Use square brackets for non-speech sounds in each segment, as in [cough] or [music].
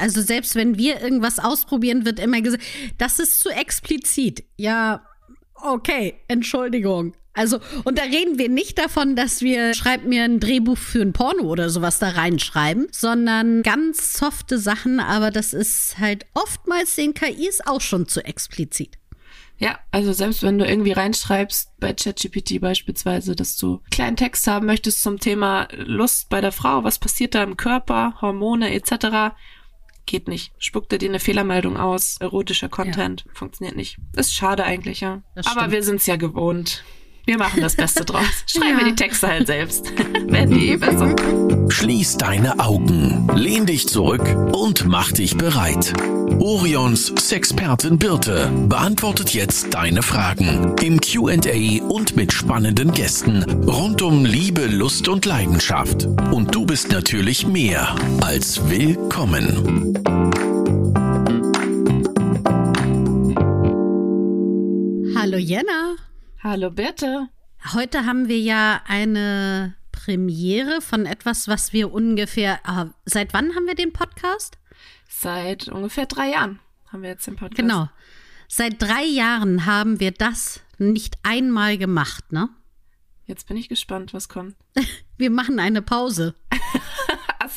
Also selbst wenn wir irgendwas ausprobieren, wird immer gesagt, das ist zu explizit. Ja, okay, Entschuldigung. Also, und da reden wir nicht davon, dass wir, schreib mir ein Drehbuch für ein Porno oder sowas da reinschreiben, sondern ganz softe Sachen, aber das ist halt oftmals den KIs auch schon zu explizit. Ja, also selbst wenn du irgendwie reinschreibst, bei ChatGPT beispielsweise, dass du kleinen Text haben möchtest zum Thema Lust bei der Frau, was passiert da im Körper, Hormone etc., geht nicht. Spuckt dir dir eine Fehlermeldung aus, erotischer Content, ja. funktioniert nicht. Ist schade eigentlich, ja. Aber wir sind's ja gewohnt. Wir machen das Beste draus. [laughs] Schreiben ja. wir die Texte halt selbst. [laughs] Werden die eh besser. Schließ deine Augen, lehn dich zurück und mach dich bereit. Orions Sexpertin Birte beantwortet jetzt deine Fragen im QA und mit spannenden Gästen rund um Liebe, Lust und Leidenschaft. Und du bist natürlich mehr als willkommen. Hallo Jenna. Hallo Birte. Heute haben wir ja eine Premiere von etwas, was wir ungefähr. Äh, seit wann haben wir den Podcast? Seit ungefähr drei Jahren haben wir jetzt den Podcast. Genau. Seit drei Jahren haben wir das nicht einmal gemacht, ne? Jetzt bin ich gespannt, was kommt. [laughs] wir machen eine Pause. [laughs]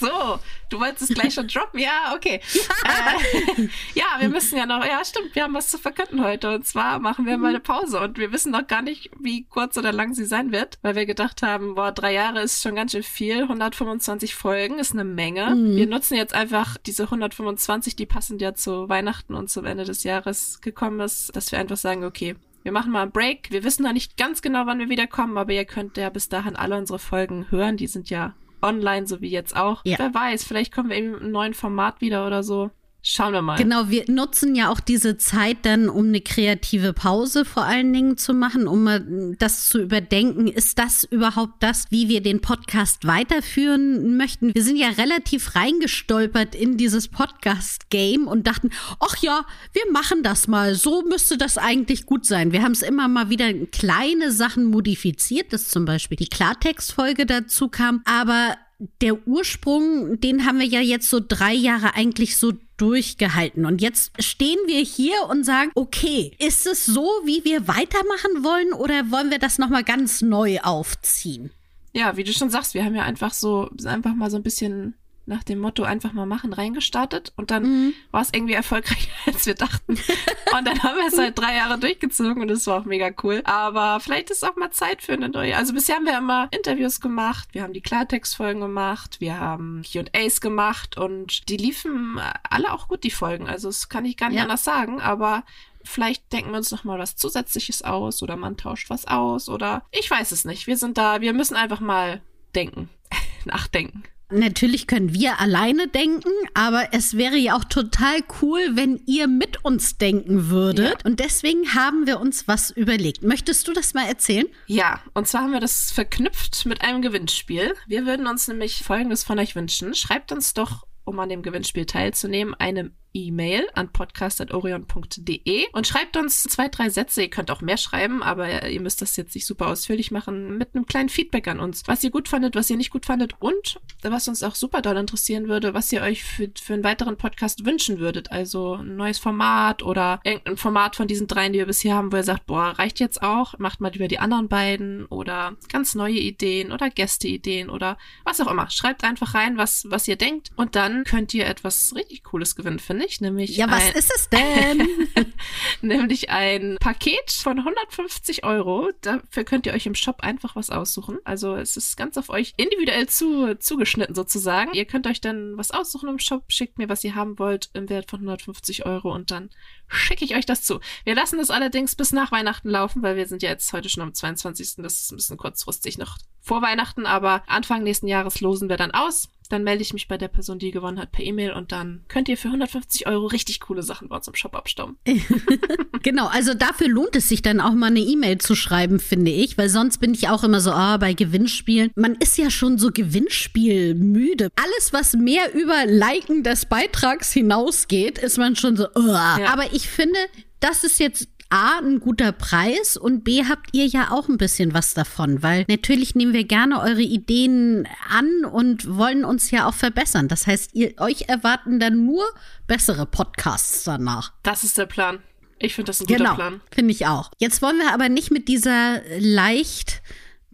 so, du wolltest es gleich schon droppen. Ja, okay. Ja. Äh, [laughs] ja, wir müssen ja noch, ja, stimmt, wir haben was zu verkünden heute. Und zwar machen wir mal eine Pause und wir wissen noch gar nicht, wie kurz oder lang sie sein wird, weil wir gedacht haben, boah, drei Jahre ist schon ganz schön viel. 125 Folgen ist eine Menge. Mhm. Wir nutzen jetzt einfach diese 125, die passend ja zu Weihnachten und zum Ende des Jahres gekommen ist, dass wir einfach sagen, okay, wir machen mal einen Break. Wir wissen noch nicht ganz genau, wann wir wiederkommen, aber ihr könnt ja bis dahin alle unsere Folgen hören. Die sind ja online, so wie jetzt auch. Ja. Wer weiß, vielleicht kommen wir eben mit einem neuen Format wieder oder so. Schauen wir mal. Genau, wir nutzen ja auch diese Zeit dann, um eine kreative Pause vor allen Dingen zu machen, um das zu überdenken. Ist das überhaupt das, wie wir den Podcast weiterführen möchten? Wir sind ja relativ reingestolpert in dieses Podcast-Game und dachten, ach ja, wir machen das mal. So müsste das eigentlich gut sein. Wir haben es immer mal wieder kleine Sachen modifiziert, dass zum Beispiel die Klartextfolge dazu kam. Aber der Ursprung, den haben wir ja jetzt so drei Jahre eigentlich so durchgehalten. Und jetzt stehen wir hier und sagen, okay, ist es so, wie wir weitermachen wollen oder wollen wir das nochmal ganz neu aufziehen? Ja, wie du schon sagst, wir haben ja einfach so, einfach mal so ein bisschen nach dem Motto einfach mal machen reingestartet und dann mhm. war es irgendwie erfolgreicher, [laughs] als wir dachten. und dann haben wir es halt drei Jahre durchgezogen und es war auch mega cool. Aber vielleicht ist auch mal Zeit für eine neue. Also bisher haben wir immer Interviews gemacht, wir haben die Klartextfolgen gemacht, wir haben Q&As gemacht und die liefen alle auch gut, die Folgen. Also das kann ich gar nicht ja. anders sagen, aber vielleicht denken wir uns noch mal was Zusätzliches aus oder man tauscht was aus oder ich weiß es nicht. Wir sind da, wir müssen einfach mal denken, [laughs] nachdenken. Natürlich können wir alleine denken, aber es wäre ja auch total cool, wenn ihr mit uns denken würdet. Ja. Und deswegen haben wir uns was überlegt. Möchtest du das mal erzählen? Ja, und zwar haben wir das verknüpft mit einem Gewinnspiel. Wir würden uns nämlich Folgendes von euch wünschen. Schreibt uns doch um an dem Gewinnspiel teilzunehmen, eine E-Mail an podcast.orion.de und schreibt uns zwei, drei Sätze. Ihr könnt auch mehr schreiben, aber ihr müsst das jetzt nicht super ausführlich machen, mit einem kleinen Feedback an uns. Was ihr gut fandet, was ihr nicht gut fandet und was uns auch super doll interessieren würde, was ihr euch für, für einen weiteren Podcast wünschen würdet. Also ein neues Format oder irgendein Format von diesen dreien, die wir bisher haben, wo ihr sagt, boah, reicht jetzt auch, macht mal lieber die anderen beiden oder ganz neue Ideen oder Gästeideen oder was auch immer. Schreibt einfach rein, was, was ihr denkt und dann könnt ihr etwas richtig Cooles gewinnen, finde ich, nämlich. Ja, was ein, ist es denn? [laughs] nämlich ein Paket von 150 Euro. Dafür könnt ihr euch im Shop einfach was aussuchen. Also es ist ganz auf euch individuell zu, zugeschnitten sozusagen. Ihr könnt euch dann was aussuchen im Shop, schickt mir, was ihr haben wollt, im Wert von 150 Euro und dann schicke ich euch das zu. Wir lassen das allerdings bis nach Weihnachten laufen, weil wir sind ja jetzt heute schon am 22. Das ist ein bisschen kurzfristig noch vor Weihnachten, aber Anfang nächsten Jahres losen wir dann aus. Dann melde ich mich bei der Person, die gewonnen hat, per E-Mail und dann könnt ihr für 150 Euro richtig coole Sachen bei uns im Shop abstauben. [laughs] [laughs] genau, also dafür lohnt es sich dann auch mal eine E-Mail zu schreiben, finde ich, weil sonst bin ich auch immer so, ah, bei Gewinnspielen. Man ist ja schon so Gewinnspielmüde. Alles, was mehr über Liken des Beitrags hinausgeht, ist man schon so, oh. ja. aber ich finde, das ist jetzt A, ein guter Preis und B, habt ihr ja auch ein bisschen was davon, weil natürlich nehmen wir gerne eure Ideen an und wollen uns ja auch verbessern. Das heißt, ihr, euch erwarten dann nur bessere Podcasts danach. Das ist der Plan. Ich finde das ein guter genau, Plan. Finde ich auch. Jetzt wollen wir aber nicht mit dieser leicht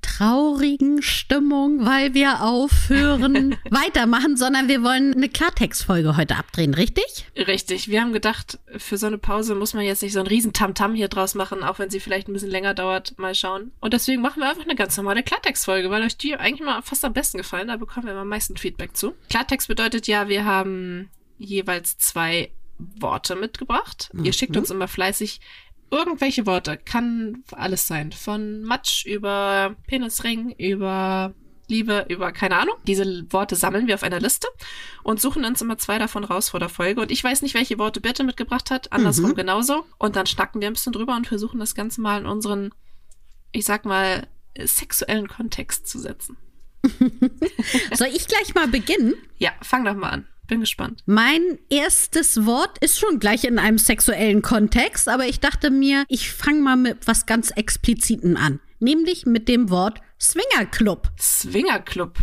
traurigen Stimmung, weil wir aufhören, [laughs] weitermachen, sondern wir wollen eine Klartextfolge heute abdrehen, richtig? Richtig. Wir haben gedacht, für so eine Pause muss man jetzt nicht so einen riesen Tamtam hier draus machen, auch wenn sie vielleicht ein bisschen länger dauert. Mal schauen. Und deswegen machen wir einfach eine ganz normale Klartextfolge, weil euch die eigentlich mal fast am besten gefallen. Da bekommen wir am meisten Feedback zu. Klartext bedeutet ja, wir haben jeweils zwei Worte mitgebracht. Mhm. Ihr schickt uns immer fleißig irgendwelche Worte. Kann alles sein. Von Matsch über Penisring, über Liebe, über keine Ahnung. Diese Worte sammeln wir auf einer Liste und suchen uns immer zwei davon raus vor der Folge. Und ich weiß nicht, welche Worte Birte mitgebracht hat, andersrum mhm. genauso. Und dann schnacken wir ein bisschen drüber und versuchen das Ganze mal in unseren, ich sag mal, sexuellen Kontext zu setzen. [laughs] Soll ich gleich mal beginnen? Ja, fang doch mal an. Bin gespannt. Mein erstes Wort ist schon gleich in einem sexuellen Kontext, aber ich dachte mir, ich fange mal mit was ganz Explizitem an. Nämlich mit dem Wort Swingerclub. Swingerclub.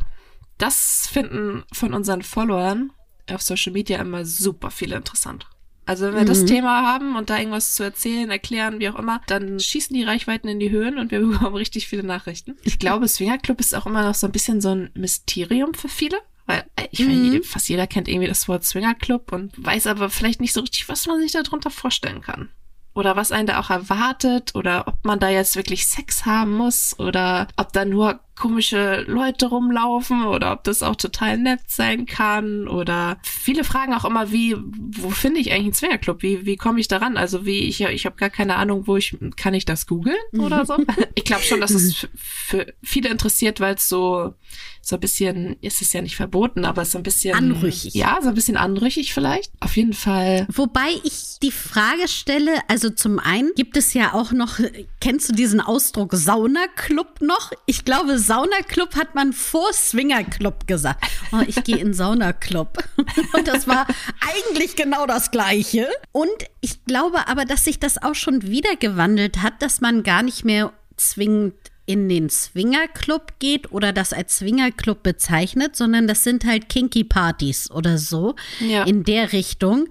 Das finden von unseren Followern auf Social Media immer super viele interessant. Also wenn wir mhm. das Thema haben und da irgendwas zu erzählen, erklären, wie auch immer, dann schießen die Reichweiten in die Höhen und wir [laughs] bekommen richtig viele Nachrichten. Ich glaube, Swingerclub ist auch immer noch so ein bisschen so ein Mysterium für viele. Weil äh, ich mhm. meine, fast jeder kennt irgendwie das Wort Swinger Club und weiß aber vielleicht nicht so richtig, was man sich darunter vorstellen kann oder was einen da auch erwartet oder ob man da jetzt wirklich Sex haben muss oder ob da nur komische Leute rumlaufen oder ob das auch total nett sein kann oder viele fragen auch immer, wie, wo finde ich eigentlich einen Zwingerclub? Wie, wie komme ich daran? Also wie, ich, ich habe gar keine Ahnung, wo ich, kann ich das googeln oder so? [laughs] ich glaube schon, dass es für viele interessiert, weil es so, so ein bisschen, ist es ja nicht verboten, aber es ist ein bisschen anrüchig. Ja, so ein bisschen anrüchig vielleicht. Auf jeden Fall. Wobei ich die Frage stelle, also zum einen gibt es ja auch noch, kennst du diesen Ausdruck Saunaclub noch? Ich glaube, Saunaclub hat man vor Swingerclub gesagt. Oh, ich gehe in Saunaclub. [laughs] Und das war eigentlich genau das Gleiche. Und ich glaube aber, dass sich das auch schon wieder gewandelt hat, dass man gar nicht mehr zwingend in den Swingerclub geht oder das als Swingerclub bezeichnet, sondern das sind halt Kinky Partys oder so ja. in der Richtung,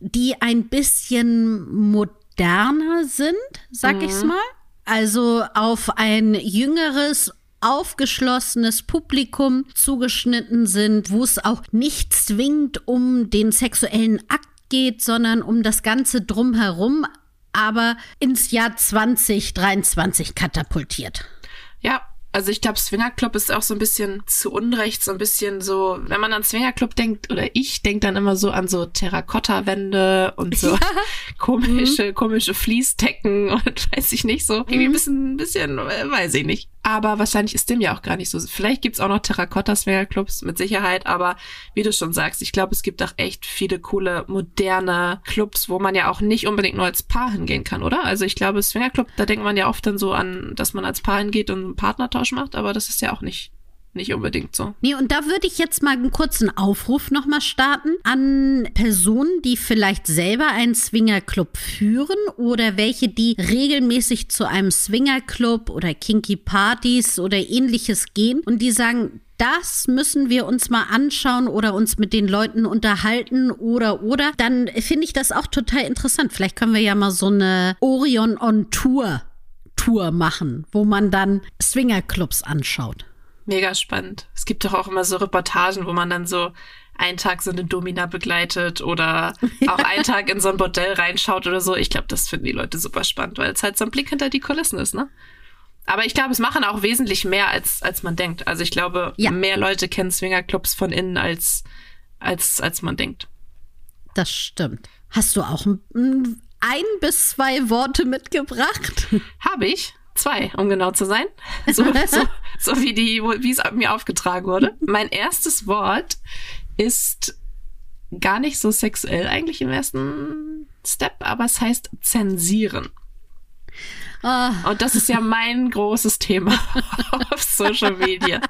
die ein bisschen moderner sind, sag mhm. ich's mal. Also auf ein jüngeres aufgeschlossenes Publikum zugeschnitten sind, wo es auch nicht zwingend um den sexuellen Akt geht, sondern um das Ganze drumherum, aber ins Jahr 2023 katapultiert. Ja, also ich glaube, Swingerclub ist auch so ein bisschen zu Unrecht, so ein bisschen so, wenn man an Swingerclub denkt, oder ich denke dann immer so an so Terrakotta-Wände und so ja. [laughs] komische, mhm. komische Fließdecken und [laughs] weiß ich nicht, so irgendwie ein mhm. bisschen, ein bisschen, äh, weiß ich nicht. Aber wahrscheinlich ist dem ja auch gar nicht so. Vielleicht gibt's auch noch Terrakotta-Swinger-Clubs mit Sicherheit, aber wie du schon sagst, ich glaube, es gibt auch echt viele coole, moderne Clubs, wo man ja auch nicht unbedingt nur als Paar hingehen kann, oder? Also ich glaube, Swinger-Club, da denkt man ja oft dann so an, dass man als Paar hingeht und einen Partnertausch macht, aber das ist ja auch nicht nicht unbedingt so. Nee, und da würde ich jetzt mal einen kurzen Aufruf nochmal starten an Personen, die vielleicht selber einen Swingerclub führen oder welche, die regelmäßig zu einem Swingerclub oder Kinky Partys oder ähnliches gehen und die sagen, das müssen wir uns mal anschauen oder uns mit den Leuten unterhalten oder oder, dann finde ich das auch total interessant. Vielleicht können wir ja mal so eine Orion on Tour Tour machen, wo man dann Swingerclubs anschaut. Mega spannend. Es gibt doch auch immer so Reportagen, wo man dann so einen Tag so eine Domina begleitet oder [laughs] auch einen Tag in so ein Bordell reinschaut oder so. Ich glaube, das finden die Leute super spannend, weil es halt so ein Blick hinter die Kulissen ist, ne? Aber ich glaube, es machen auch wesentlich mehr, als, als man denkt. Also ich glaube, ja. mehr Leute kennen Swingerclubs von innen, als, als, als man denkt. Das stimmt. Hast du auch ein, ein bis zwei Worte mitgebracht? Habe ich. Zwei, um genau zu sein. So, [laughs] so, so wie die, wie es mir aufgetragen wurde. Mein erstes Wort ist gar nicht so sexuell eigentlich im ersten Step, aber es heißt zensieren. Oh. Und das ist ja mein großes Thema [laughs] auf Social Media.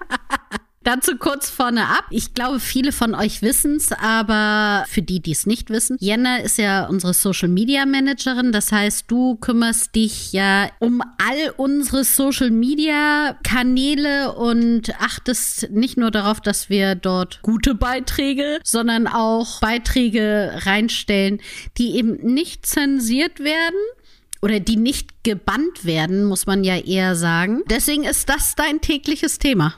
Dazu kurz vorne ab. Ich glaube, viele von euch wissen es, aber für die, die es nicht wissen, Jenna ist ja unsere Social Media Managerin. Das heißt, du kümmerst dich ja um all unsere Social Media Kanäle und achtest nicht nur darauf, dass wir dort gute Beiträge, sondern auch Beiträge reinstellen, die eben nicht zensiert werden oder die nicht gebannt werden, muss man ja eher sagen. Deswegen ist das dein tägliches Thema.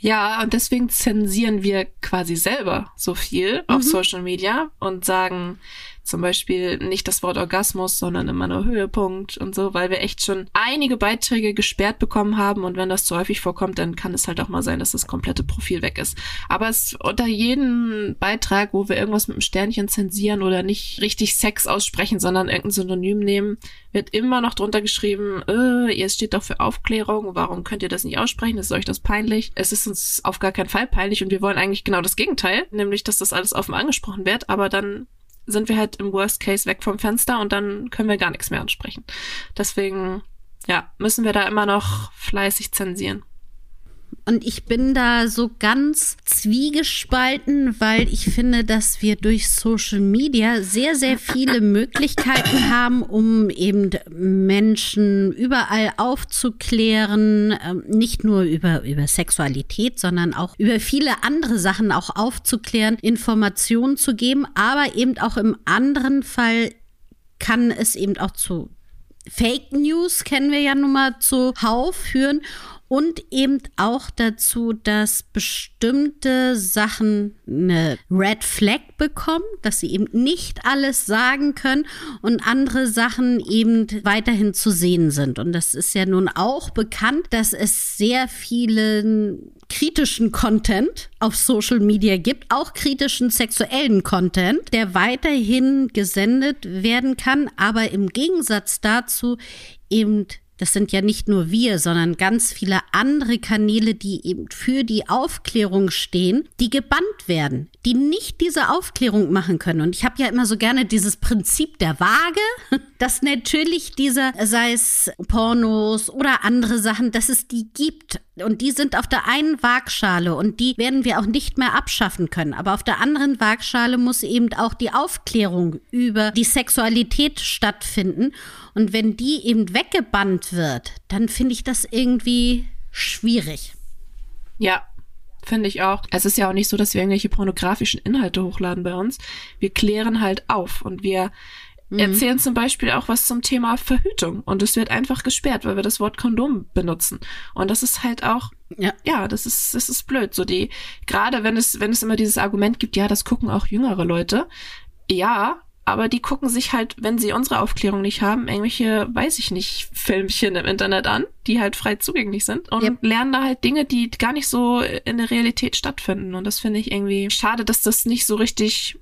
Ja, und deswegen zensieren wir quasi selber so viel auf mhm. Social Media und sagen, zum Beispiel nicht das Wort Orgasmus, sondern immer nur Höhepunkt und so, weil wir echt schon einige Beiträge gesperrt bekommen haben und wenn das zu häufig vorkommt, dann kann es halt auch mal sein, dass das komplette Profil weg ist. Aber es unter jedem Beitrag, wo wir irgendwas mit einem Sternchen zensieren oder nicht richtig Sex aussprechen, sondern irgendein Synonym nehmen, wird immer noch drunter geschrieben, äh, ihr steht doch für Aufklärung, warum könnt ihr das nicht aussprechen? Ist euch das peinlich? Es ist uns auf gar keinen Fall peinlich und wir wollen eigentlich genau das Gegenteil, nämlich, dass das alles offen angesprochen wird, aber dann sind wir halt im Worst Case weg vom Fenster und dann können wir gar nichts mehr ansprechen. Deswegen, ja, müssen wir da immer noch fleißig zensieren. Und ich bin da so ganz zwiegespalten, weil ich finde, dass wir durch Social Media sehr, sehr viele Möglichkeiten haben, um eben Menschen überall aufzuklären, ähm, nicht nur über, über Sexualität, sondern auch über viele andere Sachen auch aufzuklären, Informationen zu geben, aber eben auch im anderen Fall kann es eben auch zu Fake News, kennen wir ja nun mal zuhauf führen und eben auch dazu, dass bestimmte Sachen eine Red Flag bekommen, dass sie eben nicht alles sagen können und andere Sachen eben weiterhin zu sehen sind. Und das ist ja nun auch bekannt, dass es sehr vielen kritischen Content auf Social Media gibt, auch kritischen sexuellen Content, der weiterhin gesendet werden kann, aber im Gegensatz dazu eben das sind ja nicht nur wir, sondern ganz viele andere Kanäle, die eben für die Aufklärung stehen, die gebannt werden, die nicht diese Aufklärung machen können. Und ich habe ja immer so gerne dieses Prinzip der Waage, [laughs] dass natürlich diese, sei es Pornos oder andere Sachen, dass es die gibt. Und die sind auf der einen Waagschale und die werden wir auch nicht mehr abschaffen können. Aber auf der anderen Waagschale muss eben auch die Aufklärung über die Sexualität stattfinden. Und wenn die eben weggebannt wird, dann finde ich das irgendwie schwierig. Ja, finde ich auch. Es ist ja auch nicht so, dass wir irgendwelche pornografischen Inhalte hochladen bei uns. Wir klären halt auf und wir mhm. erzählen zum Beispiel auch was zum Thema Verhütung und es wird einfach gesperrt, weil wir das Wort Kondom benutzen. Und das ist halt auch, ja, ja das ist, das ist blöd. So die, gerade wenn es, wenn es immer dieses Argument gibt, ja, das gucken auch jüngere Leute. Ja, aber die gucken sich halt, wenn sie unsere Aufklärung nicht haben, irgendwelche, weiß ich nicht, Filmchen im Internet an, die halt frei zugänglich sind und yep. lernen da halt Dinge, die gar nicht so in der Realität stattfinden. Und das finde ich irgendwie schade, dass das nicht so richtig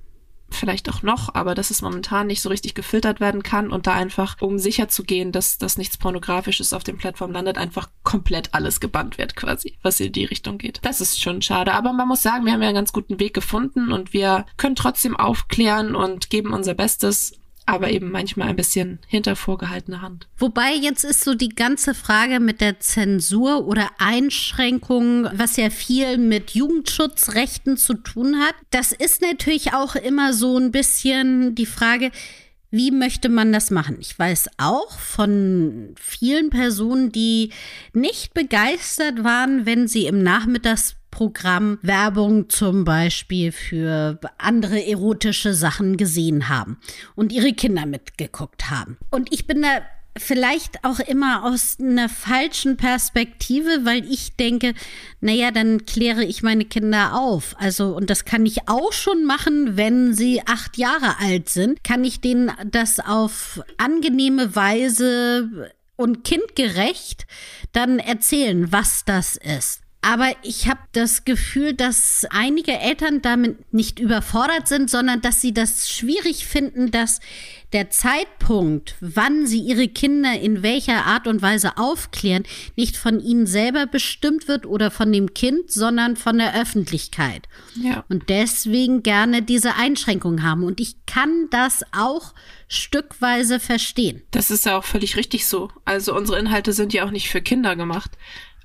vielleicht auch noch, aber dass es momentan nicht so richtig gefiltert werden kann und da einfach, um sicher zu gehen, dass, dass nichts Pornografisches auf den Plattformen landet, einfach komplett alles gebannt wird quasi, was in die Richtung geht. Das ist schon schade, aber man muss sagen, wir haben ja einen ganz guten Weg gefunden und wir können trotzdem aufklären und geben unser Bestes aber eben manchmal ein bisschen hinter vorgehaltener Hand. Wobei jetzt ist so die ganze Frage mit der Zensur oder Einschränkung, was ja viel mit Jugendschutzrechten zu tun hat. Das ist natürlich auch immer so ein bisschen die Frage, wie möchte man das machen? Ich weiß auch von vielen Personen, die nicht begeistert waren, wenn sie im Nachmittags Programm Werbung zum Beispiel für andere erotische Sachen gesehen haben und ihre Kinder mitgeguckt haben. Und ich bin da vielleicht auch immer aus einer falschen Perspektive, weil ich denke, naja, dann kläre ich meine Kinder auf. Also, und das kann ich auch schon machen, wenn sie acht Jahre alt sind, kann ich denen das auf angenehme Weise und kindgerecht dann erzählen, was das ist. Aber ich habe das Gefühl, dass einige Eltern damit nicht überfordert sind, sondern dass sie das schwierig finden, dass der Zeitpunkt, wann sie ihre Kinder in welcher Art und Weise aufklären, nicht von ihnen selber bestimmt wird oder von dem Kind, sondern von der Öffentlichkeit. Ja. Und deswegen gerne diese Einschränkung haben. Und ich kann das auch stückweise verstehen. Das ist ja auch völlig richtig so. Also unsere Inhalte sind ja auch nicht für Kinder gemacht.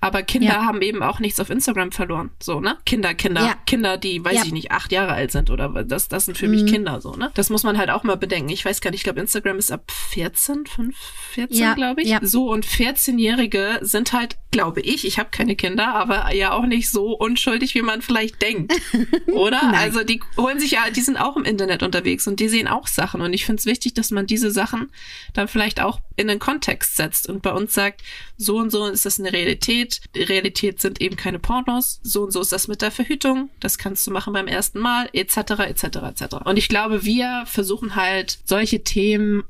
Aber Kinder Ja. haben eben auch nichts auf Instagram verloren. So, ne? Kinder, Kinder, Ja. Kinder, die, weiß Ja. ich nicht, acht Jahre alt sind oder das, das sind für mich Kinder so, ne? Das muss man halt auch mal bedenken. Ich weiß gar nicht, ich glaube, Instagram ist ab 14, 5, 14, Ja, glaube ich. ja. So, und 14-Jährige sind halt, glaube ich, ich habe keine Kinder, aber ja auch nicht so unschuldig, wie man vielleicht denkt. [laughs] Oder? Also die holen sich ja, die sind auch im Internet unterwegs und die sehen auch Sachen. Und ich finde es wichtig, dass man diese Sachen dann vielleicht auch in den Kontext setzt und bei uns sagt, so und so ist das eine Realität. Realität sind eben keine Pornos. So und so ist das mit der Verhütung. Das kannst du machen beim ersten Mal, etc., etc., etc. Und ich glaube, wir versuchen halt solche Themen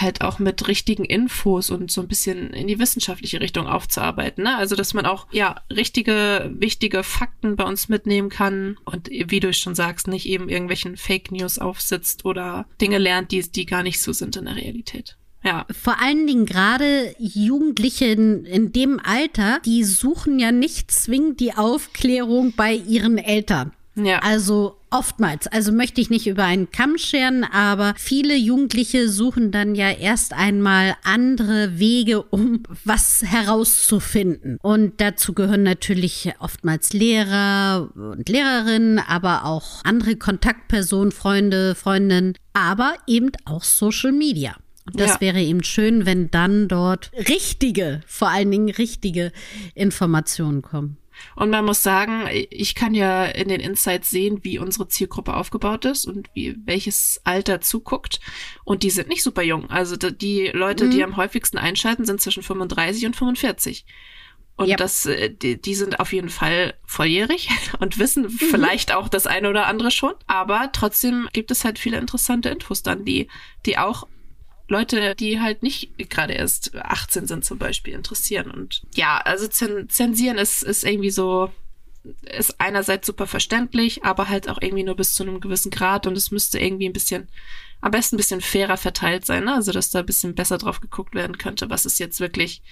halt auch mit richtigen Infos und so ein bisschen in die wissenschaftliche Richtung aufzuarbeiten. Ne? Also, dass man auch, ja, richtige, wichtige Fakten bei uns mitnehmen kann und wie du schon sagst, nicht eben irgendwelchen Fake News aufsitzt oder Dinge lernt, die, die gar nicht so sind in der Realität. Ja, Vor allen Dingen gerade Jugendliche in, in dem Alter, die suchen ja nicht zwingend die Aufklärung bei ihren Eltern. ja. Also oftmals, also möchte ich nicht über einen Kamm scheren, aber viele Jugendliche suchen dann ja erst einmal andere Wege, um was herauszufinden. Und dazu gehören natürlich oftmals Lehrer und Lehrerinnen, aber auch andere Kontaktpersonen, Freunde, Freundinnen, aber eben auch Social Media. Das Ja. wäre eben schön, wenn dann dort richtige, vor allen Dingen richtige Informationen kommen. Und man muss sagen, ich kann ja in den Insights sehen, wie unsere Zielgruppe aufgebaut ist und wie welches Alter zuguckt. Und die sind nicht super jung. Also die Leute, die am häufigsten einschalten, sind zwischen 35 und 45. Und Ja. das, äh, die, die sind auf jeden Fall volljährig [laughs] und wissen vielleicht auch das eine oder andere schon. Aber trotzdem gibt es halt viele interessante Infos dann, die, die auch Leute, die halt nicht gerade erst 18 sind zum Beispiel, interessieren. Und ja, also zen zensieren ist, ist irgendwie so, ist einerseits super verständlich, aber halt auch irgendwie nur bis zu einem gewissen Grad und es müsste irgendwie ein bisschen, am besten ein bisschen fairer verteilt sein, ne? also dass da ein bisschen besser drauf geguckt werden könnte, was ist jetzt wirklich,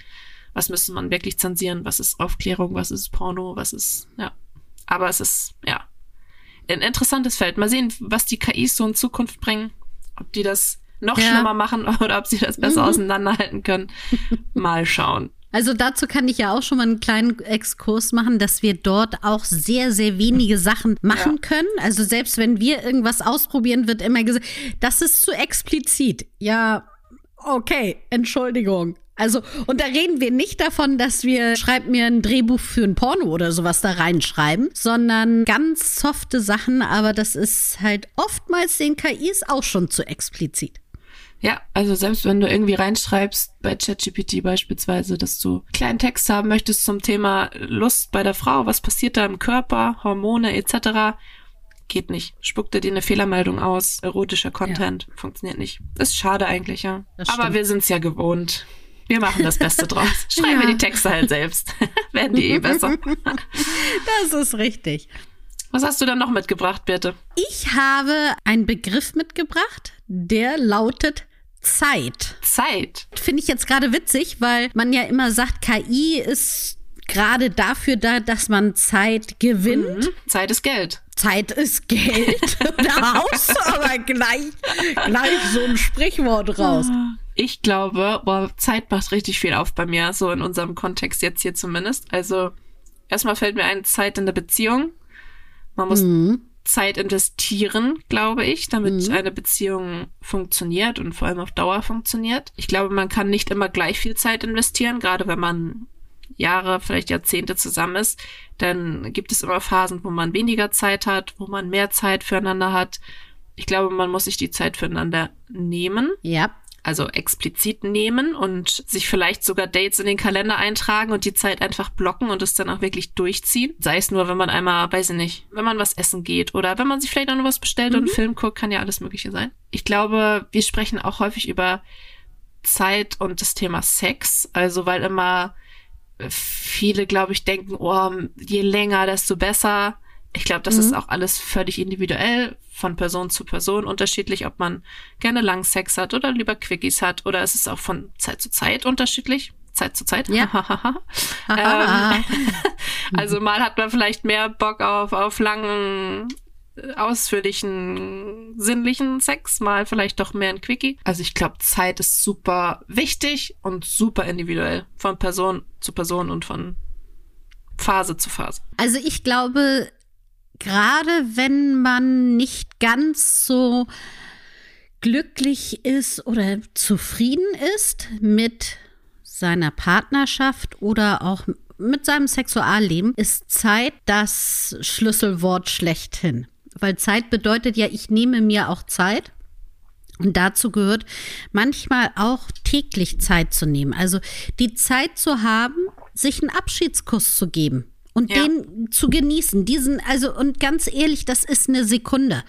was müsste man wirklich zensieren, was ist Aufklärung, was ist Porno, was ist, ja. Aber es ist, ja, ein interessantes Feld. Mal sehen, was die KIs so in Zukunft bringen, ob die das noch Ja. schlimmer machen [laughs] oder ob sie das besser auseinanderhalten können. Mal schauen. Also dazu kann ich ja auch schon mal einen kleinen Exkurs machen, dass wir dort auch sehr, sehr wenige Sachen machen Ja. können. Also selbst wenn wir irgendwas ausprobieren, wird immer gesagt, das ist zu explizit. Ja, okay, Entschuldigung. Also, und da reden wir nicht davon, dass wir, schreib mir ein Drehbuch für ein Porno oder sowas da reinschreiben, sondern ganz softe Sachen, aber das ist halt oftmals den KIs auch schon zu explizit. Ja, also selbst wenn du irgendwie reinschreibst, bei ChatGPT beispielsweise, dass du einen kleinen Text haben möchtest zum Thema Lust bei der Frau, was passiert da im Körper, Hormone etc., geht nicht. Spuckt er dir eine Fehlermeldung aus, erotischer Content, funktioniert nicht. Ist schade eigentlich, ja. Aber wir sind's ja gewohnt. Wir machen das Beste draus. [laughs] Schreiben Ja. wir die Texte halt selbst. [laughs] Werden die eh [laughs] besser. Das ist richtig. Was hast du dann noch mitgebracht, Birte? Ich habe einen Begriff mitgebracht, der lautet Zeit. Zeit. Finde ich jetzt gerade witzig, weil man ja immer sagt, KI ist gerade dafür da, dass man Zeit gewinnt. Mhm. Zeit ist Geld. Zeit ist Geld. [laughs] [laughs] da haust du aber gleich, gleich so ein Sprichwort raus. Ich glaube, boah, Zeit macht richtig viel auf bei mir, so in unserem Kontext jetzt hier zumindest. Also erstmal fällt mir ein Zeit in der Beziehung. Man muss Mhm. Zeit investieren, glaube ich, damit eine Beziehung funktioniert und vor allem auf Dauer funktioniert. Ich glaube, man kann nicht immer gleich viel Zeit investieren, gerade wenn man Jahre, vielleicht Jahrzehnte zusammen ist, dann gibt es immer Phasen, wo man weniger Zeit hat, wo man mehr Zeit füreinander hat. Ich glaube, man muss sich die Zeit füreinander nehmen Ja. Also explizit nehmen und sich vielleicht sogar Dates in den Kalender eintragen und die Zeit einfach blocken und es dann auch wirklich durchziehen. Sei es nur, wenn man einmal, weiß ich nicht, wenn man was essen geht oder wenn man sich vielleicht auch noch was bestellt und einen Film guckt, kann ja alles Mögliche sein. Ich glaube, wir sprechen auch häufig über Zeit und das Thema Sex, also weil immer viele, glaube ich, denken, oh, je länger, desto besser. Ich glaube, das ist auch alles völlig individuell, von Person zu Person unterschiedlich, ob man gerne lang Sex hat oder lieber Quickies hat oder es ist auch von Zeit zu Zeit unterschiedlich. Zeit zu Zeit. Ja. [laughs] ähm, [laughs] also mal hat man vielleicht mehr Bock auf, auf langen, ausführlichen, sinnlichen Sex, mal vielleicht doch mehr ein Quickie. Also ich glaube, Zeit ist super wichtig und super individuell von Person zu Person und von Phase zu Phase. Also ich glaube, gerade wenn man nicht ganz so glücklich ist oder zufrieden ist mit seiner Partnerschaft oder auch mit seinem Sexualleben, ist Zeit das Schlüsselwort schlechthin. Weil Zeit bedeutet ja, ich nehme mir auch Zeit. Und dazu gehört manchmal auch täglich Zeit zu nehmen. Also die Zeit zu haben, sich einen Abschiedskuss zu geben und ja. den zu genießen. Diesen, also, und ganz ehrlich, das ist eine Sekunde.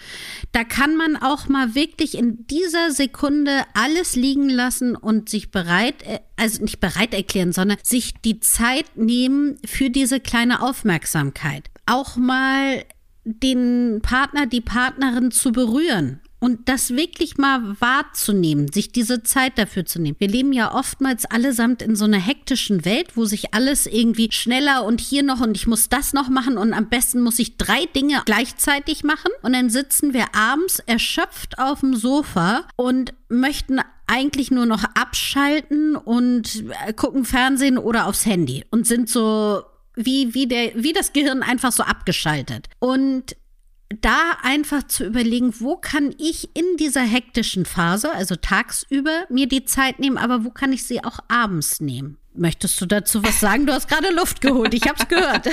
Da kann man auch mal wirklich in dieser Sekunde alles liegen lassen und sich bereit, äh, also nicht bereit erklären, sondern sich die Zeit nehmen für diese kleine Aufmerksamkeit. Auch mal den Partner, die Partnerin zu berühren und das wirklich mal wahrzunehmen, sich diese Zeit dafür zu nehmen. Wir leben ja oftmals allesamt in so einer hektischen Welt, wo sich alles irgendwie schneller und hier noch und ich muss das noch machen und am besten muss ich drei Dinge gleichzeitig machen und dann sitzen wir abends erschöpft auf dem Sofa und möchten eigentlich nur noch abschalten und äh, gucken Fernsehen oder aufs Handy und sind so wie, wie, der, wie das Gehirn einfach so abgeschaltet. Und da einfach zu überlegen, wo kann ich in dieser hektischen Phase, also tagsüber, mir die Zeit nehmen, aber wo kann ich sie auch abends nehmen? Möchtest du dazu was sagen? Du hast gerade Luft geholt, ich hab's gehört.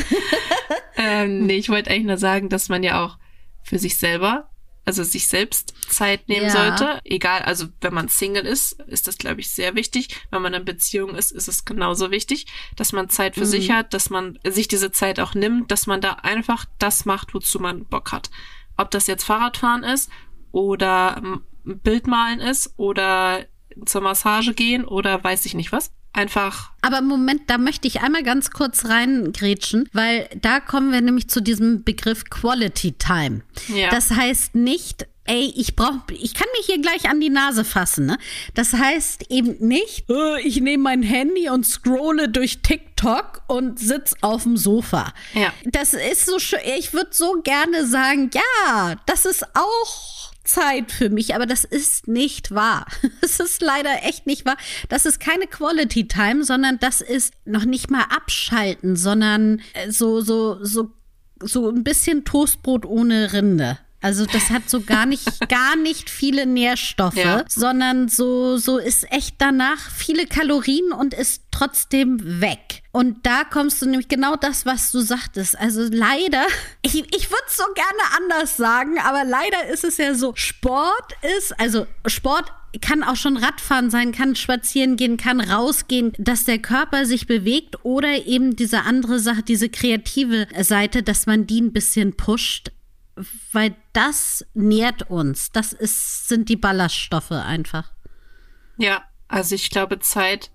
[laughs] ähm, nee, ich wollte eigentlich nur sagen, dass man ja auch für sich selber also sich selbst Zeit nehmen ja. sollte. Egal, also wenn man Single ist, ist das, glaube ich, sehr wichtig. Wenn man in Beziehung ist, ist es genauso wichtig, dass man Zeit für mhm. sich hat, dass man sich diese Zeit auch nimmt, dass man da einfach das macht, wozu man Bock hat. Ob das jetzt Fahrradfahren ist oder Bildmalen ist oder zur Massage gehen oder weiß ich nicht was einfach. Aber Moment, da möchte ich einmal ganz kurz reingrätschen, weil da kommen wir nämlich zu diesem Begriff Quality Time. Ja. Das heißt nicht, ey, ich brauche, ich kann mich hier gleich an die Nase fassen. Ne? Das heißt eben nicht, oh, ich nehme mein Handy und scrolle durch TikTok und sitz auf dem Sofa. Ja. Das ist so schön. Ich würde so gerne sagen, ja, das ist auch Zeit für mich, aber das ist nicht wahr. [laughs] Es ist leider echt nicht wahr. Das ist keine Quality Time, sondern das ist noch nicht mal abschalten, sondern äh, so, so, so, so ein bisschen Toastbrot ohne Rinde. Also das hat so gar nicht, [laughs] gar nicht viele Nährstoffe, ja. sondern so, so ist echt danach viele Kalorien und ist trotzdem weg. Und da kommst du nämlich genau das, was du sagtest. Also leider, [laughs] ich, ich würde es so gerne anders sagen, aber leider ist es ja so, Sport ist, also Sport kann auch schon Radfahren sein, kann spazieren gehen, kann rausgehen, dass der Körper sich bewegt oder eben diese andere Sache, diese kreative Seite, dass man die ein bisschen pusht weil das nährt uns. Das ist, sind die Ballaststoffe einfach. Ja, also ich glaube, Zeit,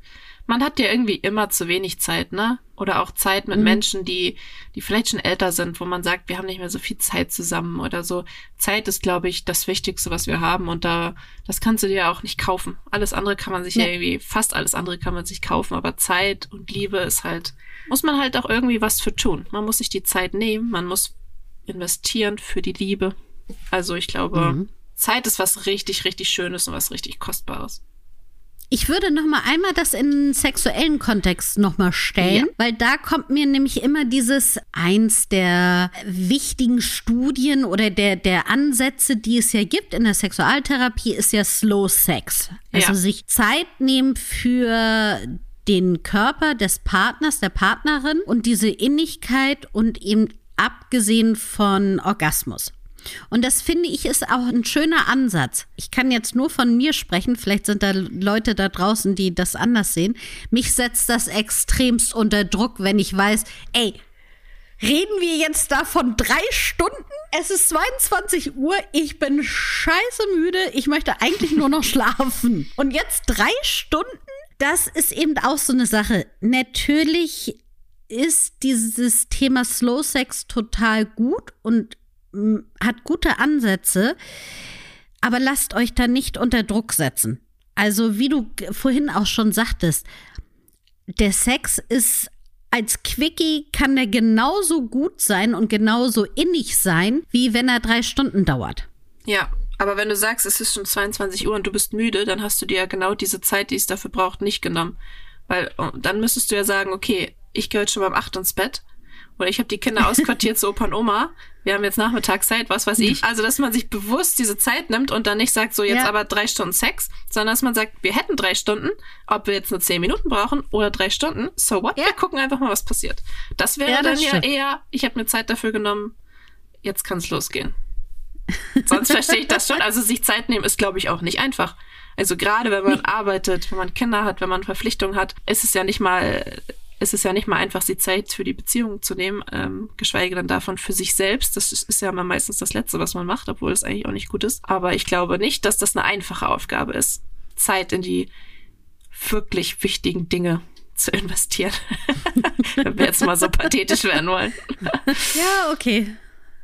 man hat ja irgendwie immer zu wenig Zeit, ne? Oder auch Zeit mit mhm. Menschen, die, die vielleicht schon älter sind, wo man sagt, wir haben nicht mehr so viel Zeit zusammen oder so. Zeit ist, glaube ich, das Wichtigste, was wir haben. Und da, das kannst du dir ja auch nicht kaufen. Alles andere kann man sich ja. ja irgendwie, fast alles andere kann man sich kaufen, aber Zeit und Liebe ist halt, muss man halt auch irgendwie was für tun. Man muss sich die Zeit nehmen, man muss investieren für die Liebe. Also ich glaube, mhm. Zeit ist was richtig, richtig Schönes und was richtig Kostbares. Ich würde noch mal einmal das in sexuellen Kontext noch mal stellen, ja. weil da kommt mir nämlich immer dieses eins der wichtigen Studien oder der der Ansätze, die es ja gibt in der Sexualtherapie, ist ja Slow Sex. Also ja. sich Zeit nehmen für den Körper des Partners, der Partnerin und diese Innigkeit und eben abgesehen von Orgasmus. Und das finde ich ist auch ein schöner Ansatz. Ich kann jetzt nur von mir sprechen, vielleicht sind da Leute da draußen, die das anders sehen. Mich setzt das extremst unter Druck, wenn ich weiß, ey, reden wir jetzt da von drei Stunden? Es ist 22 Uhr, ich bin scheiße müde, ich möchte eigentlich nur noch [laughs] schlafen. Und jetzt drei Stunden? Das ist eben auch so eine Sache. Natürlich ist dieses Thema Slow Sex total gut und hat gute Ansätze, aber lasst euch da nicht unter Druck setzen. Also wie du vorhin auch schon sagtest, der Sex ist als Quickie kann der genauso gut sein und genauso innig sein, wie wenn er drei Stunden dauert. Ja, aber wenn du sagst, es ist schon 22 Uhr und du bist müde, dann hast du dir ja genau diese Zeit, die es dafür braucht, nicht genommen. Weil oh, dann müsstest du ja sagen, okay, ich gehe heute schon beim 8 ins Bett Oder ich habe die Kinder ausquartiert zu Opa und Oma. Wir haben jetzt Nachmittagszeit, was weiß ich. Also, dass man sich bewusst diese Zeit nimmt und dann nicht sagt, so jetzt Ja. aber drei Stunden Sex, sondern dass man sagt, wir hätten drei Stunden, ob wir jetzt nur zehn Minuten brauchen oder drei Stunden, so what? Ja. Wir gucken einfach mal, was passiert. Das wäre Ja, dann das ja stimmt. eher, ich habe mir Zeit dafür genommen, jetzt kann es losgehen. Sonst verstehe ich das schon. Also sich Zeit nehmen ist, glaube ich, auch nicht einfach. Also gerade wenn man arbeitet, wenn man Kinder hat, wenn man Verpflichtungen hat, ist es ja nicht mal, ist es ja nicht mal einfach, die Zeit für die Beziehung zu nehmen, ähm, geschweige denn davon für sich selbst. Das ist, ja immer meistens das Letzte, was man macht, obwohl es eigentlich auch nicht gut ist. Aber ich glaube nicht, dass das eine einfache Aufgabe ist, Zeit in die wirklich wichtigen Dinge zu investieren. [laughs] wenn wir jetzt mal so pathetisch werden wollen. Ja, okay.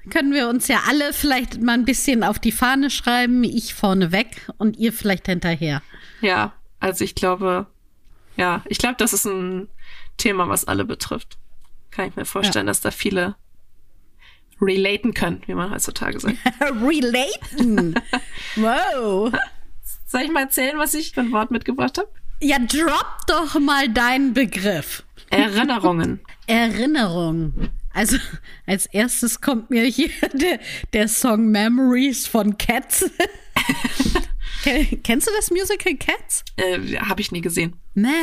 Können wir uns ja alle vielleicht mal ein bisschen auf die Fahne schreiben, ich vorne weg und ihr vielleicht hinterher. Ja, also ich glaube, ja, ich glaube, das ist ein Thema, was alle betrifft. Kann ich mir vorstellen, dass da viele relaten können, wie man heutzutage sagt. [laughs] Relaten. [laughs] wow. Soll ich mal erzählen, was ich für ein Wort mitgebracht habe? Ja, drop doch mal deinen Begriff. Erinnerungen. [laughs] Erinnerung. Also als erstes kommt mir hier der, der Song Memories von Cats. Ken- Kennst du das Musical Cats? äh, habe ich nie gesehen. Memories.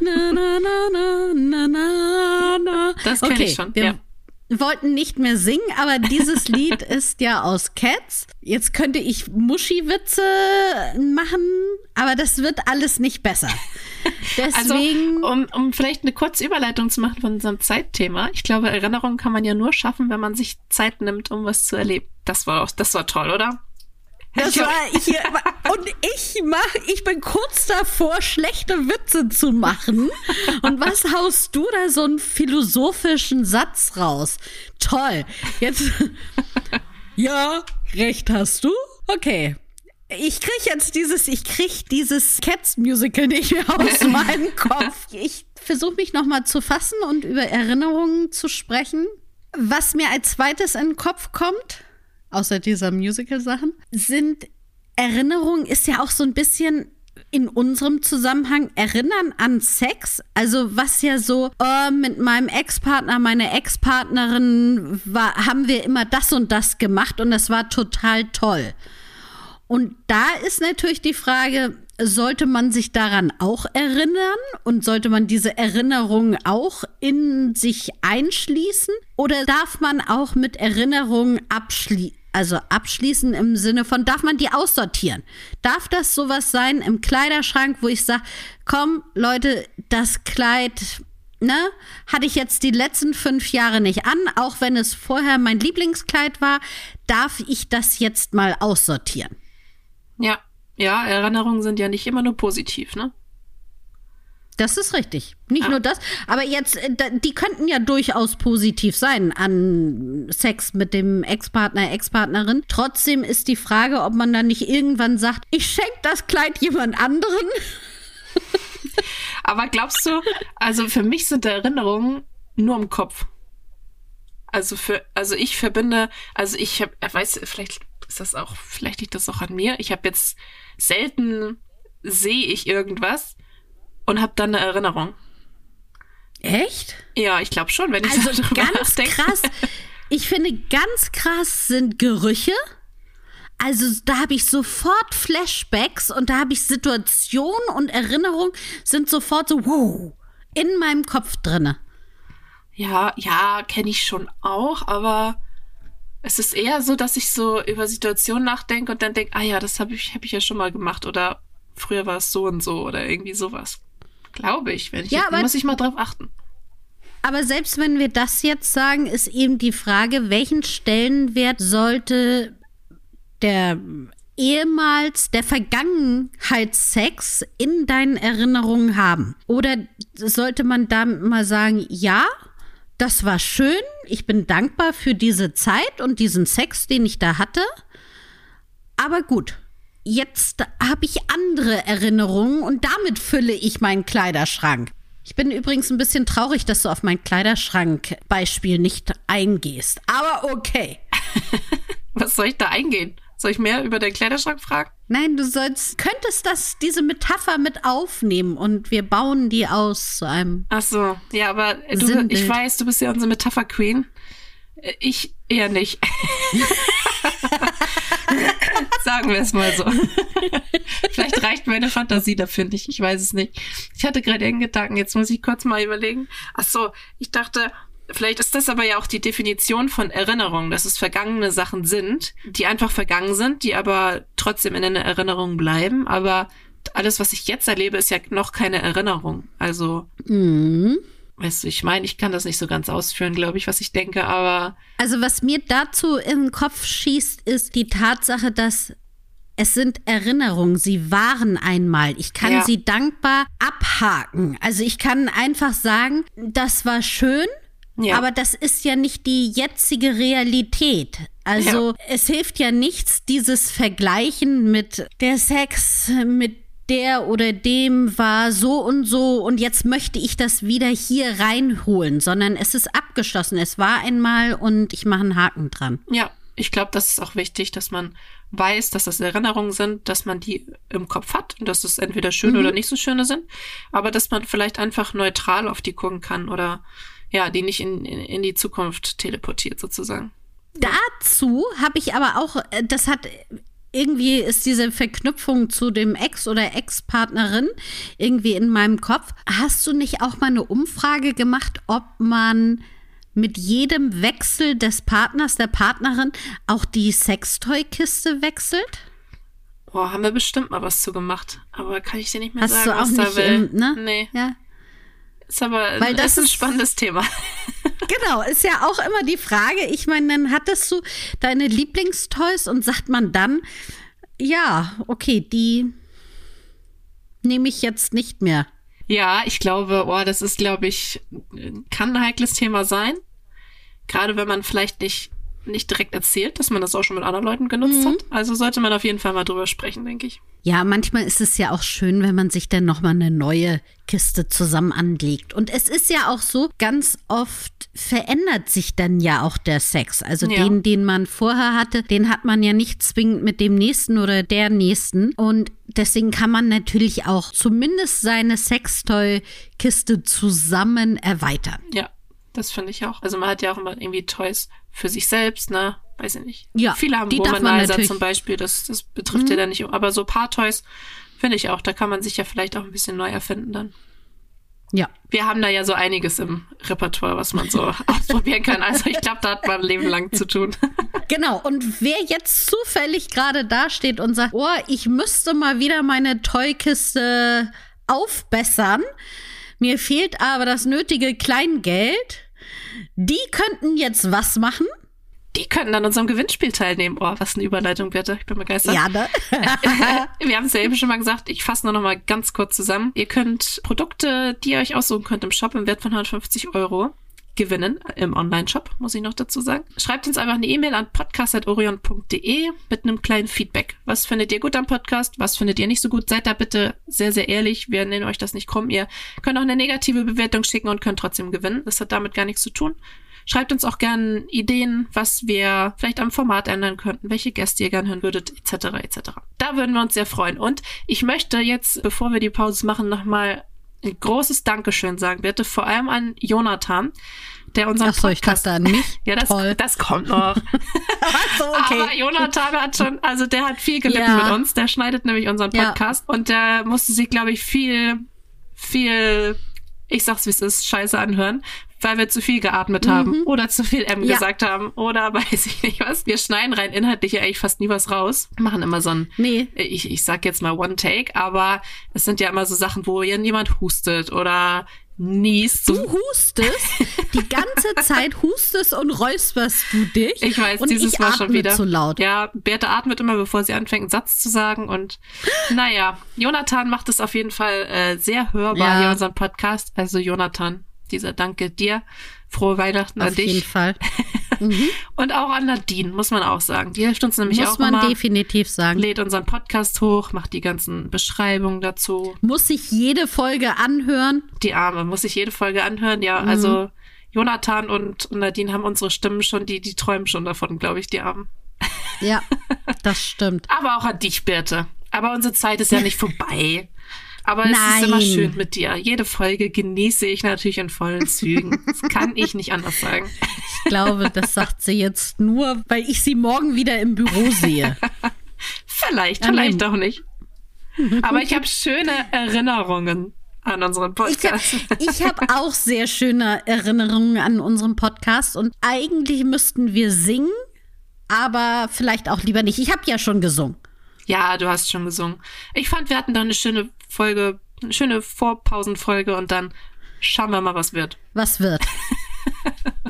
Na, na, na, na, na, na, na. Das kenn ich schon, Wir ja. wollten nicht mehr singen, aber dieses [laughs] Lied ist ja aus Cats. Jetzt könnte ich Muschi-Witze machen, aber das wird alles nicht besser. [laughs] Also, Deswegen. um, um vielleicht eine kurze Überleitung zu machen von unserem Zeitthema. Ich glaube, Erinnerungen kann man ja nur schaffen, wenn man sich Zeit nimmt, um was zu erleben. Das war auch, das war toll, oder? Das war hier, [laughs] und ich mach, ich bin kurz davor, schlechte Witze zu machen. Und was haust du da so einen philosophischen Satz raus? Toll. Jetzt, [laughs] ja, recht hast du? Okay. Ich krieg jetzt dieses, ich krieg dieses Cats Musical nicht mehr aus [laughs] meinem Kopf. Ich versuche mich noch mal zu fassen und über Erinnerungen zu sprechen. Was mir als zweites in den Kopf kommt, außer dieser Musical-Sachen, sind Erinnerungen, ist ja auch so ein bisschen in unserem Zusammenhang Erinnern an Sex. Also was ja so, oh, mit meinem Ex-Partner, meiner Ex-Partnerin war, haben wir immer das und das gemacht und das war total toll. Und da ist natürlich die Frage, sollte man sich daran auch erinnern und sollte man diese Erinnerungen auch in sich einschließen? Oder darf man auch mit Erinnerungen abschließen? Also abschließen im Sinne von, darf man die aussortieren? Darf das sowas sein im Kleiderschrank, wo ich sage, komm Leute, das Kleid, ne, hatte ich jetzt die letzten fünf Jahre nicht an, auch wenn es vorher mein Lieblingskleid war, darf ich das jetzt mal aussortieren? Ja, ja, Erinnerungen sind ja nicht immer nur positiv, ne? Das ist richtig. Nicht Ja. nur das, aber jetzt, äh, die könnten ja durchaus positiv sein an Sex mit dem Ex-Partner, Ex-Partnerin. Trotzdem ist die Frage, ob man dann nicht irgendwann sagt, ich schenke das Kleid jemand anderen. Aber glaubst du, also für mich sind Erinnerungen nur im Kopf. Also für, also ich verbinde, also ich habe, weiß, vielleicht ist das auch, vielleicht liegt das auch an mir. Ich habe jetzt selten sehe ich irgendwas und habe dann eine Erinnerung. Echt? Ja, ich glaube schon, wenn ich Also so drüber ganz nachdenke. krass. Ich finde, ganz krass sind Gerüche. Also da habe ich sofort Flashbacks und da habe ich Situationen und Erinnerungen sind sofort so, wow, in meinem Kopf drinne. Ja, ja, kenne ich schon auch, aber es ist eher so, dass ich so über Situationen nachdenke und dann denke, ah ja, das habe ich, hab ich ja schon mal gemacht oder früher war es so und so oder irgendwie sowas. Glaube ich, wenn ich Ja, aber- muss ich mal drauf achten. Aber selbst wenn wir das jetzt sagen, ist eben die Frage, welchen Stellenwert sollte der ehemals der Vergangenheitssex in deinen Erinnerungen haben? Oder sollte man da mal sagen, ja, das war schön, ich bin dankbar für diese Zeit und diesen Sex, den ich da hatte, aber gut. Jetzt habe ich andere Erinnerungen und damit fülle ich meinen Kleiderschrank. Ich bin übrigens ein bisschen traurig, dass du auf mein Kleiderschrank-Beispiel nicht eingehst. Aber okay. [laughs] Was soll ich da eingehen? Soll ich mehr über den Kleiderschrank fragen? Nein, du sollst, könntest das, diese Metapher mit aufnehmen und wir bauen die aus zu einem. Ach so, ja, aber du, ich weiß, du bist ja unsere Metapher-Queen. Äh, Ich eher nicht. [laughs] [laughs] [laughs] Sagen wir es mal so. [laughs] Vielleicht reicht meine Fantasie dafür nicht. Ich weiß es nicht. Ich hatte gerade einen Gedanken. Jetzt muss ich kurz mal überlegen. Ach so, ich dachte, vielleicht ist das aber ja auch die Definition von Erinnerung, dass es vergangene Sachen sind, die einfach vergangen sind, die aber trotzdem in einer Erinnerung bleiben. Aber alles, was ich jetzt erlebe, ist ja noch keine Erinnerung. Also, Mhm. Weißt du, ich meine, ich kann das nicht so ganz ausführen, glaube ich, was ich denke, aber Also was mir dazu in den Kopf schießt, ist die Tatsache, dass es sind Erinnerungen, sie waren einmal. Ich kann Ja. sie dankbar abhaken. Also ich kann einfach sagen, das war schön, Ja. aber das ist ja nicht die jetzige Realität. Also es hilft ja nichts, dieses Vergleichen mit der Sex, mit der oder dem war so und so und jetzt möchte ich das wieder hier reinholen, sondern es ist abgeschlossen. Es war einmal und ich mache einen Haken dran. Ja, ich glaube, das ist auch wichtig, dass man weiß, dass das Erinnerungen sind, dass man die im Kopf hat und dass es entweder schöne oder nicht so schöne sind, aber dass man vielleicht einfach neutral auf die gucken kann oder ja, die nicht in, in, in die Zukunft teleportiert sozusagen. Dazu habe ich aber auch, äh, das hat irgendwie ist diese Verknüpfung zu dem Ex oder Ex-Partnerin irgendwie in meinem Kopf. Hast du nicht auch mal eine Umfrage gemacht, ob man mit jedem Wechsel des Partners, der Partnerin auch die Sextoy-Kiste wechselt? Boah, haben wir bestimmt mal was zu gemacht, aber kann ich dir nicht mehr Hast sagen, du auch was da nicht, will. im, ne? Nee, Ja. Ist aber Weil das ist ein ist- spannendes Thema. Genau, ist ja auch immer die Frage. Ich meine, dann hattest du deine Lieblingstoys und sagt man dann, ja, okay, die nehme ich jetzt nicht mehr. Ja, ich glaube, oh, das ist, glaube ich, kann ein heikles Thema sein. Gerade wenn man vielleicht nicht, nicht direkt erzählt, dass man das auch schon mit anderen Leuten genutzt Mhm. hat. Also sollte man auf jeden Fall mal drüber sprechen, denke ich. Ja, manchmal ist es ja auch schön, wenn man sich dann nochmal eine neue Kiste zusammen anlegt. Und es ist ja auch so, ganz oft verändert sich dann ja auch der Sex. Also Ja. den, den man vorher hatte, den hat man ja nicht zwingend mit dem nächsten oder der nächsten. Und deswegen kann man natürlich auch zumindest seine Sextoy-Kiste zusammen erweitern. Ja, das finde ich auch. Also man hat ja auch immer irgendwie Toys für sich selbst, ne? Weiß ich nicht. Ja, Viele haben die Womanizer Mhm. zum Beispiel, das, das betrifft ja dann nicht. Aber so Paar-Toys finde ich auch, da kann man sich ja vielleicht auch ein bisschen neu erfinden dann. Ja. Wir haben da ja so einiges im Repertoire, was man so [laughs] ausprobieren kann. Also ich glaube, da hat man ein Leben lang zu tun. [laughs] Genau, und wer jetzt zufällig gerade dasteht und sagt, oh, ich müsste mal wieder meine Toykiste aufbessern, mir fehlt aber das nötige Kleingeld, die könnten jetzt was machen? Die könnten an unserem Gewinnspiel teilnehmen. Oh, was eine Überleitung, bitte. Ich bin begeistert. Ja, ne? [laughs] Wir haben es ja eben schon mal gesagt. Ich fasse nur noch mal ganz kurz zusammen. Ihr könnt Produkte, die ihr euch aussuchen könnt im Shop im Wert von 150 Euro gewinnen im Online-Shop, muss ich noch dazu sagen. Schreibt uns einfach eine E-Mail an podcast.orion.de mit einem kleinen Feedback. Was findet ihr gut am Podcast? Was findet ihr nicht so gut? Seid da bitte sehr, sehr ehrlich. Wir nehmen euch das nicht krumm. Ihr könnt auch eine negative Bewertung schicken und könnt trotzdem gewinnen. Das hat damit gar nichts zu tun. Schreibt uns auch gern Ideen, was wir vielleicht am Format ändern könnten, welche Gäste ihr gern hören würdet, etc. etc. Da würden wir uns sehr freuen. Und ich möchte jetzt, bevor wir die Pause machen, nochmal ein großes Dankeschön sagen, bitte, vor allem an Jonathan, der unseren Ach so, ich Podcast... dachte an mich. [laughs] ja, das, Toll. das kommt noch. [laughs] so, Aber Jonathan hat schon, also der hat viel gelitten Ja. mit uns. Der schneidet nämlich unseren Ja. Podcast und der musste sich, glaube ich, viel, viel, ich sag's wie es ist, Scheiße anhören, weil wir zu viel geatmet haben oder zu viel M Mhm. Ja. gesagt haben oder [laughs] weiß ich nicht was. Wir schneiden rein inhaltlich ja eigentlich fast nie was raus. Machen immer so ein, Nee. ich, ich sag jetzt mal One Take, aber es sind ja immer so Sachen, wo jemand hustet oder niest. Du hustest, die ganze [laughs] Zeit hustest und räusperst du dich. Ich weiß, und dieses ich war schon wieder zu laut. Ja, Bertha atmet immer, bevor sie anfängt, einen Satz zu sagen. Und naja, Jonathan macht es auf jeden Fall äh, sehr hörbar Ja. hier in unserem Podcast. Also Jonathan, dieser Danke dir. Frohe Weihnachten an Auf jeden dich. Fall. [laughs] Und auch an Nadine, muss man auch sagen. Die hilft uns nämlich Muss auch man immer. definitiv sagen. Lädt unseren Podcast hoch, macht die ganzen Beschreibungen dazu. Muss sich jede Folge anhören. Die Arme, muss ich jede Folge anhören. Ja, Mhm. also Jonathan und, und Nadine haben unsere Stimmen schon, die, die träumen schon davon, glaube ich, die Armen. Ja, [laughs] das stimmt. Aber auch an dich, Birte. Aber unsere Zeit ist ja nicht [laughs] vorbei. Aber es Nein. ist immer schön mit dir. Jede Folge genieße ich natürlich in vollen Zügen. Das kann ich nicht anders sagen. Ich glaube, das sagt sie jetzt nur, weil ich sie morgen wieder im Büro sehe. Vielleicht, An vielleicht auch nicht. Aber ich habe schöne Erinnerungen an unseren Ich, Podcast. ich habe auch sehr schöne Erinnerungen an unseren Podcast und eigentlich müssten wir singen, aber vielleicht auch lieber nicht. Ich habe ja schon gesungen. Ja, du hast schon gesungen. Ich fand, wir hatten da eine schöne Folge, eine schöne Vorpausenfolge und dann schauen wir mal, was wird. Was wird? [laughs]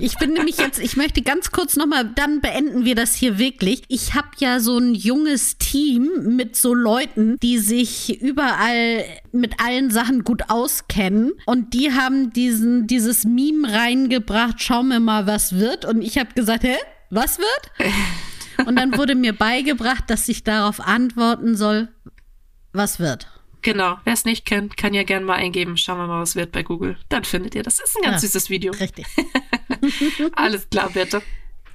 Ich bin nämlich jetzt, ich möchte ganz kurz nochmal, dann beenden wir das hier wirklich. Ich habe ja so ein junges Team mit so Leuten, die sich überall mit allen Sachen gut auskennen. Und die haben diesen, dieses Meme reingebracht, schauen wir mal, was wird. Und ich habe gesagt, hä? Was wird? [laughs] Und dann wurde mir beigebracht, dass ich darauf antworten soll, was wird. Genau, wer es nicht kennt, kann ja gerne mal eingeben. Schauen wir mal, was wird bei Google. Dann findet ihr. Das ist ein ganz Ja. süßes Video. Richtig. [laughs] Alles klar, bitte.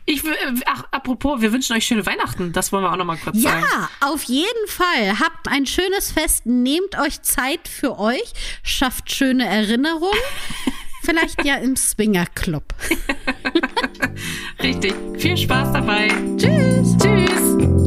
Ich, will- ach, apropos, wir wünschen euch schöne Weihnachten. Das wollen wir auch noch mal kurz sagen. Ja, auf jeden Fall. Habt ein schönes Fest, nehmt euch Zeit für euch, schafft schöne Erinnerungen. [laughs] Vielleicht ja im Swinger Club. [laughs] Richtig. Viel Spaß dabei. Tschüss. Tschüss.